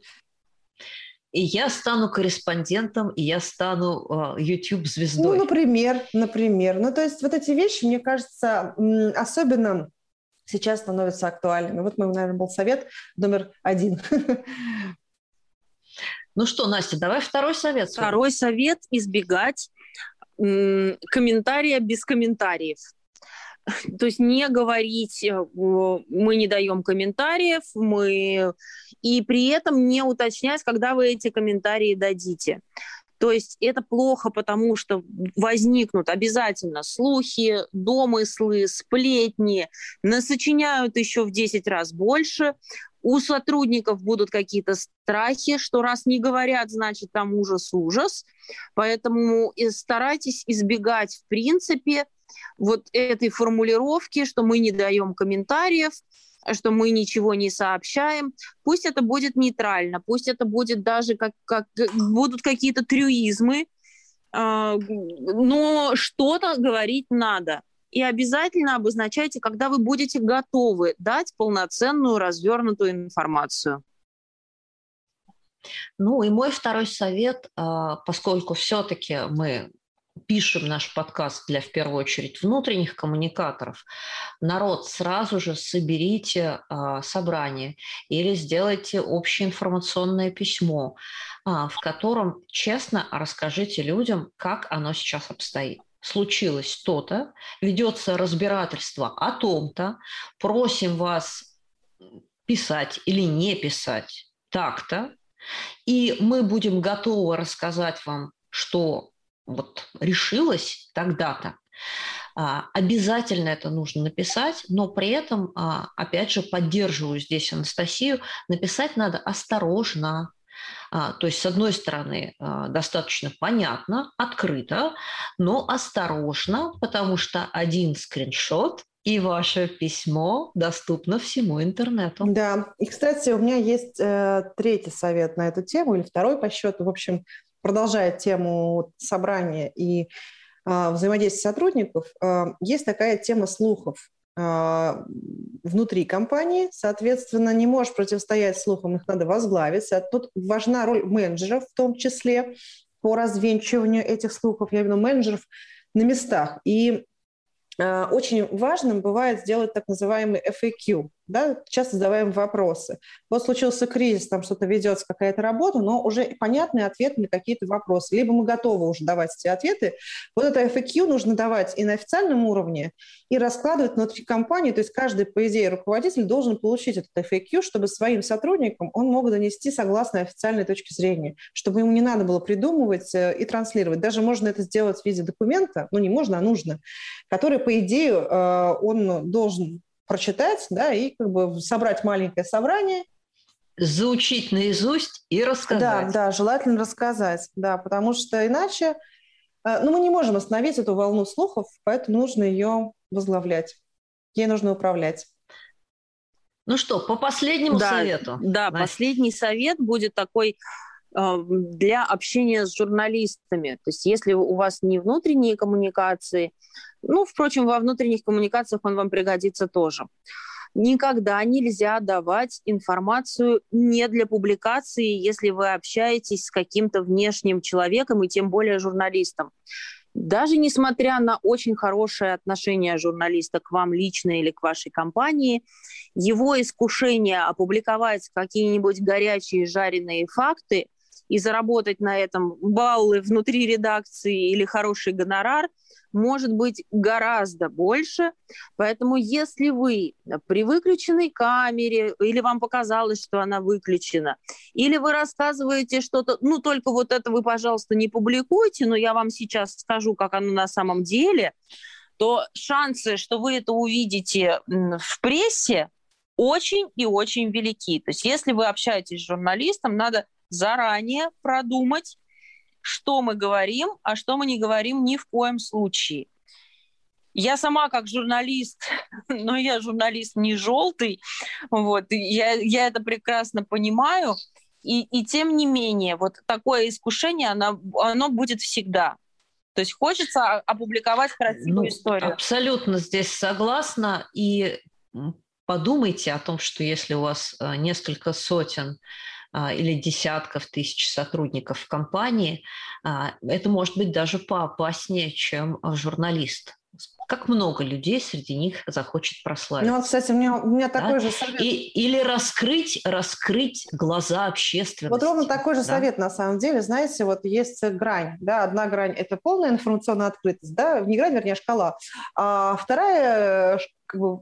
И я стану корреспондентом, и я стану uh, YouTube-звездой. Ну, например, например. Ну, то есть вот эти вещи, мне кажется, особенно сейчас становятся актуальными. Вот мой, наверное, был совет номер один. Ну что, Настя, давай второй совет. Второй совет – избегать комментария без комментариев. То есть не говорить, э, мы не даем комментариев, мы... и при этом не уточнять, когда вы эти комментарии дадите. То есть это плохо, потому что возникнут обязательно слухи, домыслы, сплетни, насочиняют еще в 10 раз больше. У сотрудников будут какие-то страхи, что раз не говорят, значит там ужас-ужас. Поэтому старайтесь избегать, в принципе, вот этой формулировки, что мы не даем комментариев, что мы ничего не сообщаем. Пусть это будет нейтрально, пусть это будет даже как, как будут какие-то трюизмы, э, но что-то говорить надо. И обязательно обозначайте, когда вы будете готовы дать полноценную развернутую информацию. Ну и мой второй совет, а, поскольку все-таки мы пишем наш подкаст для, в первую очередь, внутренних коммуникаторов, народ, сразу же соберите а, собрание или сделайте общее информационное письмо, а, в котором честно расскажите людям, как оно сейчас обстоит. Случилось то-то, ведется разбирательство о том-то, просим вас писать или не писать так-то, и мы будем готовы рассказать вам, что вот решилась тогда-то, а, обязательно это нужно написать, но при этом, а, опять же, поддерживаю здесь Анастасию, написать надо осторожно. А, то есть, с одной стороны, достаточно понятно, открыто, но осторожно, потому что один скриншот и ваше письмо доступно всему интернету. Да, и, кстати, у меня есть э, третий совет на эту тему, или второй по счету. В общем, продолжая тему собрания и э, взаимодействия сотрудников, э, есть такая тема слухов э, внутри компании, соответственно, не можешь противостоять слухам, их надо возглавить. А тут важна роль менеджеров в том числе по развенчиванию этих слухов, я имею в виду менеджеров на местах. И очень важным бывает сделать так называемый FAQ, да, часто задаваем вопросы. Вот случился кризис, там что-то ведется, какая-то работа, но уже понятный ответ на какие-то вопросы. Либо мы готовы уже давать эти ответы. Вот это FAQ нужно давать и на официальном уровне, и раскладывать внутри компании. То есть каждый, по идее, руководитель должен получить этот FAQ, чтобы своим сотрудникам он мог донести согласно официальной точке зрения, чтобы ему не надо было придумывать э, и транслировать. Даже можно это сделать в виде документа, ну не можно, а нужно, который, по идее, э, он должен прочитать, да, и как бы собрать маленькое собрание. Заучить наизусть и рассказать. Да, да, желательно рассказать, да, потому что иначе, э, ну, мы не можем остановить эту волну слухов, поэтому нужно ее возглавлять, ей нужно управлять. Ну что, по последнему да, совету. Да, Настя. последний совет будет такой э, для общения с журналистами. То есть если у вас не внутренние коммуникации, ну, впрочем, во внутренних коммуникациях он вам пригодится тоже. Никогда нельзя давать информацию не для публикации, если вы общаетесь с каким-то внешним человеком и тем более журналистом. Даже несмотря на очень хорошее отношение журналиста к вам лично или к вашей компании, его искушение опубликовать какие-нибудь горячие жареные факты и заработать на этом баллы внутри редакции или хороший гонорар – может быть гораздо больше. Поэтому если вы при выключенной камере, или вам показалось, что она выключена, или вы рассказываете что-то, ну только вот это вы, пожалуйста, не публикуйте, но я вам сейчас скажу, как оно на самом деле, то шансы, что вы это увидите в прессе, очень и очень велики. То есть если вы общаетесь с журналистом, надо заранее продумать, что мы говорим, а что мы не говорим ни в коем случае. Я сама как журналист, но я журналист не желтый, вот, я, я это прекрасно понимаю, и, и тем не менее, вот такое искушение, оно, оно будет всегда. То есть хочется опубликовать красивую ну, историю. Абсолютно здесь согласна. И подумайте о том, что если у вас э, несколько сотен или десятков тысяч сотрудников в компании, а, это может быть даже поопаснее, чем журналист как много людей среди них захочет прославиться. Ну, вот, кстати, у меня, у меня такой да? же совет. И, или раскрыть, раскрыть глаза общественности. Вот ровно такой же да? совет, на самом деле. Знаете, вот есть грань. Да? Одна грань – это полная информационная открытость. Да? Не грань, вернее, шкала. А вторая, как бы,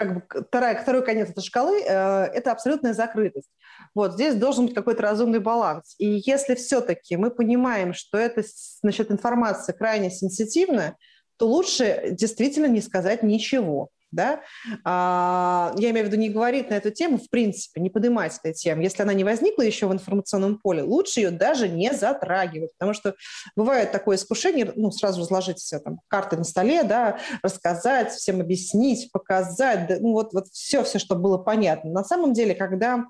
как бы, вторая, второй конец этой шкалы э, – это абсолютная закрытость. Вот здесь должен быть какой-то разумный баланс. И если все-таки мы понимаем, что эта значит, информация крайне сенситивная, то лучше действительно не сказать ничего. Да? А, я имею в виду не говорить на эту тему, в принципе, не поднимать эту тему. Если она не возникла еще в информационном поле, лучше ее даже не затрагивать, потому что бывает такое искушение, ну, сразу разложить все там карты на столе, да, рассказать, всем объяснить, показать, да, ну, вот, вот все, все, чтобы было понятно. На самом деле, когда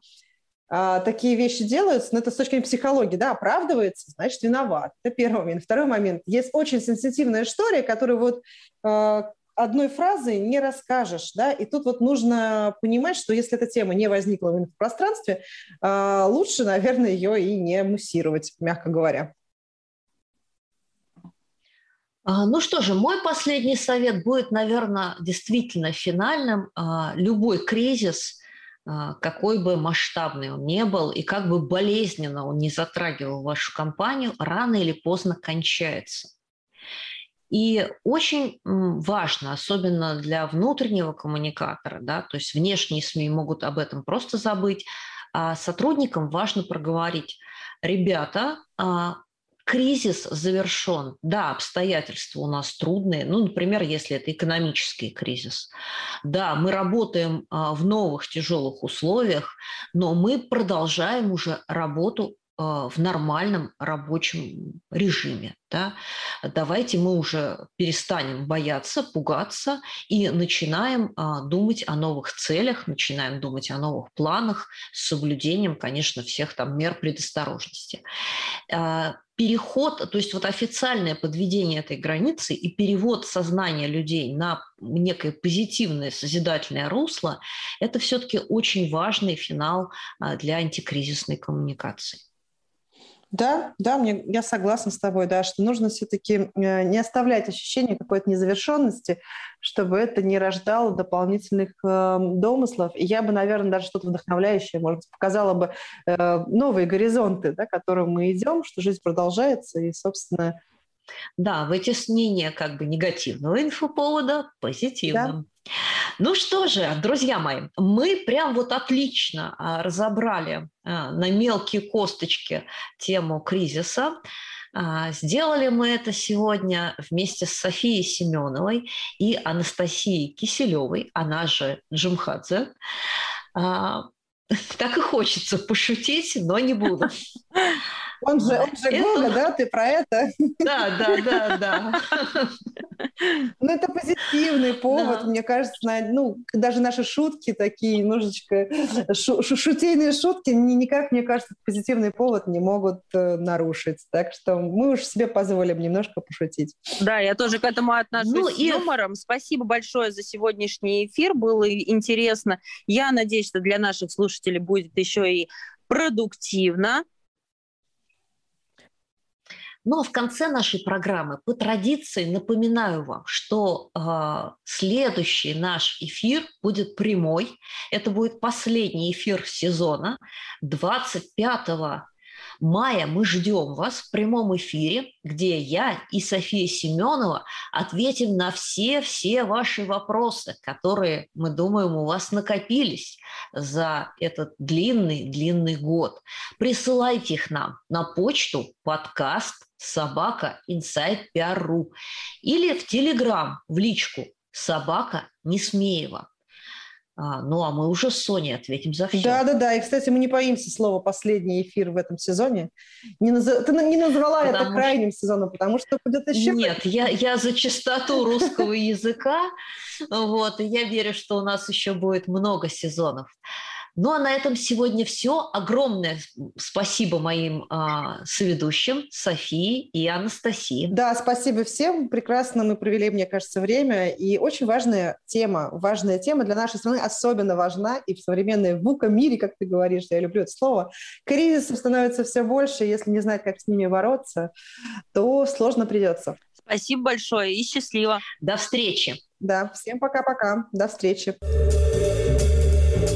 а, такие вещи делаются, но это с точки зрения психологии, да, оправдывается, значит, виноват. Это первый момент. Второй момент. Есть очень сенситивная история, которую вот э, одной фразой не расскажешь, да, и тут вот нужно понимать, что если эта тема не возникла в инфопространстве, э, лучше, наверное, ее и не муссировать, мягко говоря. Ну что же, мой последний совет будет, наверное, действительно финальным. Любой кризис – а, какой бы масштабный он не был и как бы болезненно он не затрагивал вашу компанию, рано или поздно кончается. И очень важно, особенно для внутреннего коммуникатора, да, то есть внешние СМИ могут об этом просто забыть, а сотрудникам важно проговорить, ребята, а, кризис завершен. Да, обстоятельства у нас трудные. Ну, например, если это экономический кризис. Да, мы работаем а, в новых тяжелых условиях, но мы продолжаем уже работу в нормальном рабочем режиме. Да? Давайте мы уже перестанем бояться, пугаться и начинаем а, думать о новых целях, начинаем думать о новых планах с соблюдением, конечно, всех там мер предосторожности. А, переход, то есть вот официальное подведение этой границы и перевод сознания людей на некое позитивное созидательное русло, это все-таки очень важный финал а, для антикризисной коммуникации. Да, да, мне, я согласна с тобой, да, что нужно все-таки э, не оставлять ощущение какой-то незавершенности, чтобы это не рождало дополнительных э, домыслов. И я бы, наверное, даже что-то вдохновляющее, может быть, показала бы э, новые горизонты, да, к которым мы идем, что жизнь продолжается, и, собственно... Да, вытеснение как бы негативного инфоповода позитивным. Да. Ну что же, друзья мои, мы прям вот отлично а, разобрали а, на мелкие косточки тему кризиса. А, сделали мы это сегодня вместе с Софией Семеновой и Анастасией Киселевой, она же Джумхадзе. Так и хочется пошутить, но не буду. Он же, он же. Гога, да? Ты про это? Да, да, да, да. Ну, это позитивный повод, да. мне кажется. На, ну, даже наши шутки такие, немножечко шу шутейные шутки никак, мне кажется, позитивный повод не могут э, нарушить. Так что мы уж себе позволим немножко пошутить. Да, я тоже к этому отношусь ну, с и... юмором. Спасибо большое за сегодняшний эфир. Было интересно. Я надеюсь, что для наших слушателей будет еще и продуктивно. Ну а в конце нашей программы по традиции напоминаю вам, что э, следующий наш эфир будет прямой. Это будет последний эфир сезона 25 мая мы ждем вас в прямом эфире, где я и София Семенова ответим на все-все ваши вопросы, которые, мы думаем, у вас накопились за этот длинный-длинный год. Присылайте их нам на почту подкаст собака inside.pr.ru или в Телеграм в личку собака Несмеева. А, ну, а мы уже с Соней ответим за все. Да-да-да. И, кстати, мы не боимся слова «последний эфир» в этом сезоне. Не наз... Ты не назвала потому это что... крайним сезоном, потому что будет еще... Нет, я, я за чистоту русского языка. Вот, и я верю, что у нас еще будет много сезонов. Ну а на этом сегодня все. Огромное спасибо моим э, соведущим Софии и Анастасии. Да, спасибо всем. Прекрасно мы провели, мне кажется, время. И очень важная тема, важная тема для нашей страны особенно важна. И в современной ВУКа-мире, как ты говоришь, я люблю это слово, кризисов становится все больше. Если не знать, как с ними бороться, то сложно придется. Спасибо большое и счастливо. До встречи. Да, всем пока-пока. До встречи.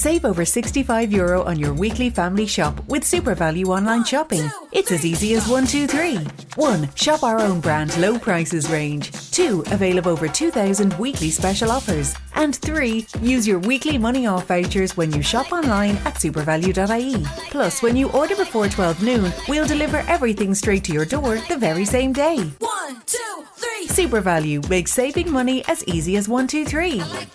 Save over 65 euro on your weekly family shop with SuperValue online shopping. It's as easy as one, two, three. 1. Shop our own brand low prices range. 2. Avail of over 2,000 weekly special offers. And 3. Use your weekly money off vouchers when you shop online at supervalue.ie. Plus, when you order before 12 noon, we'll deliver everything straight to your door the very same day. One, two, three. SuperValue makes saving money as easy as one, two, three. Like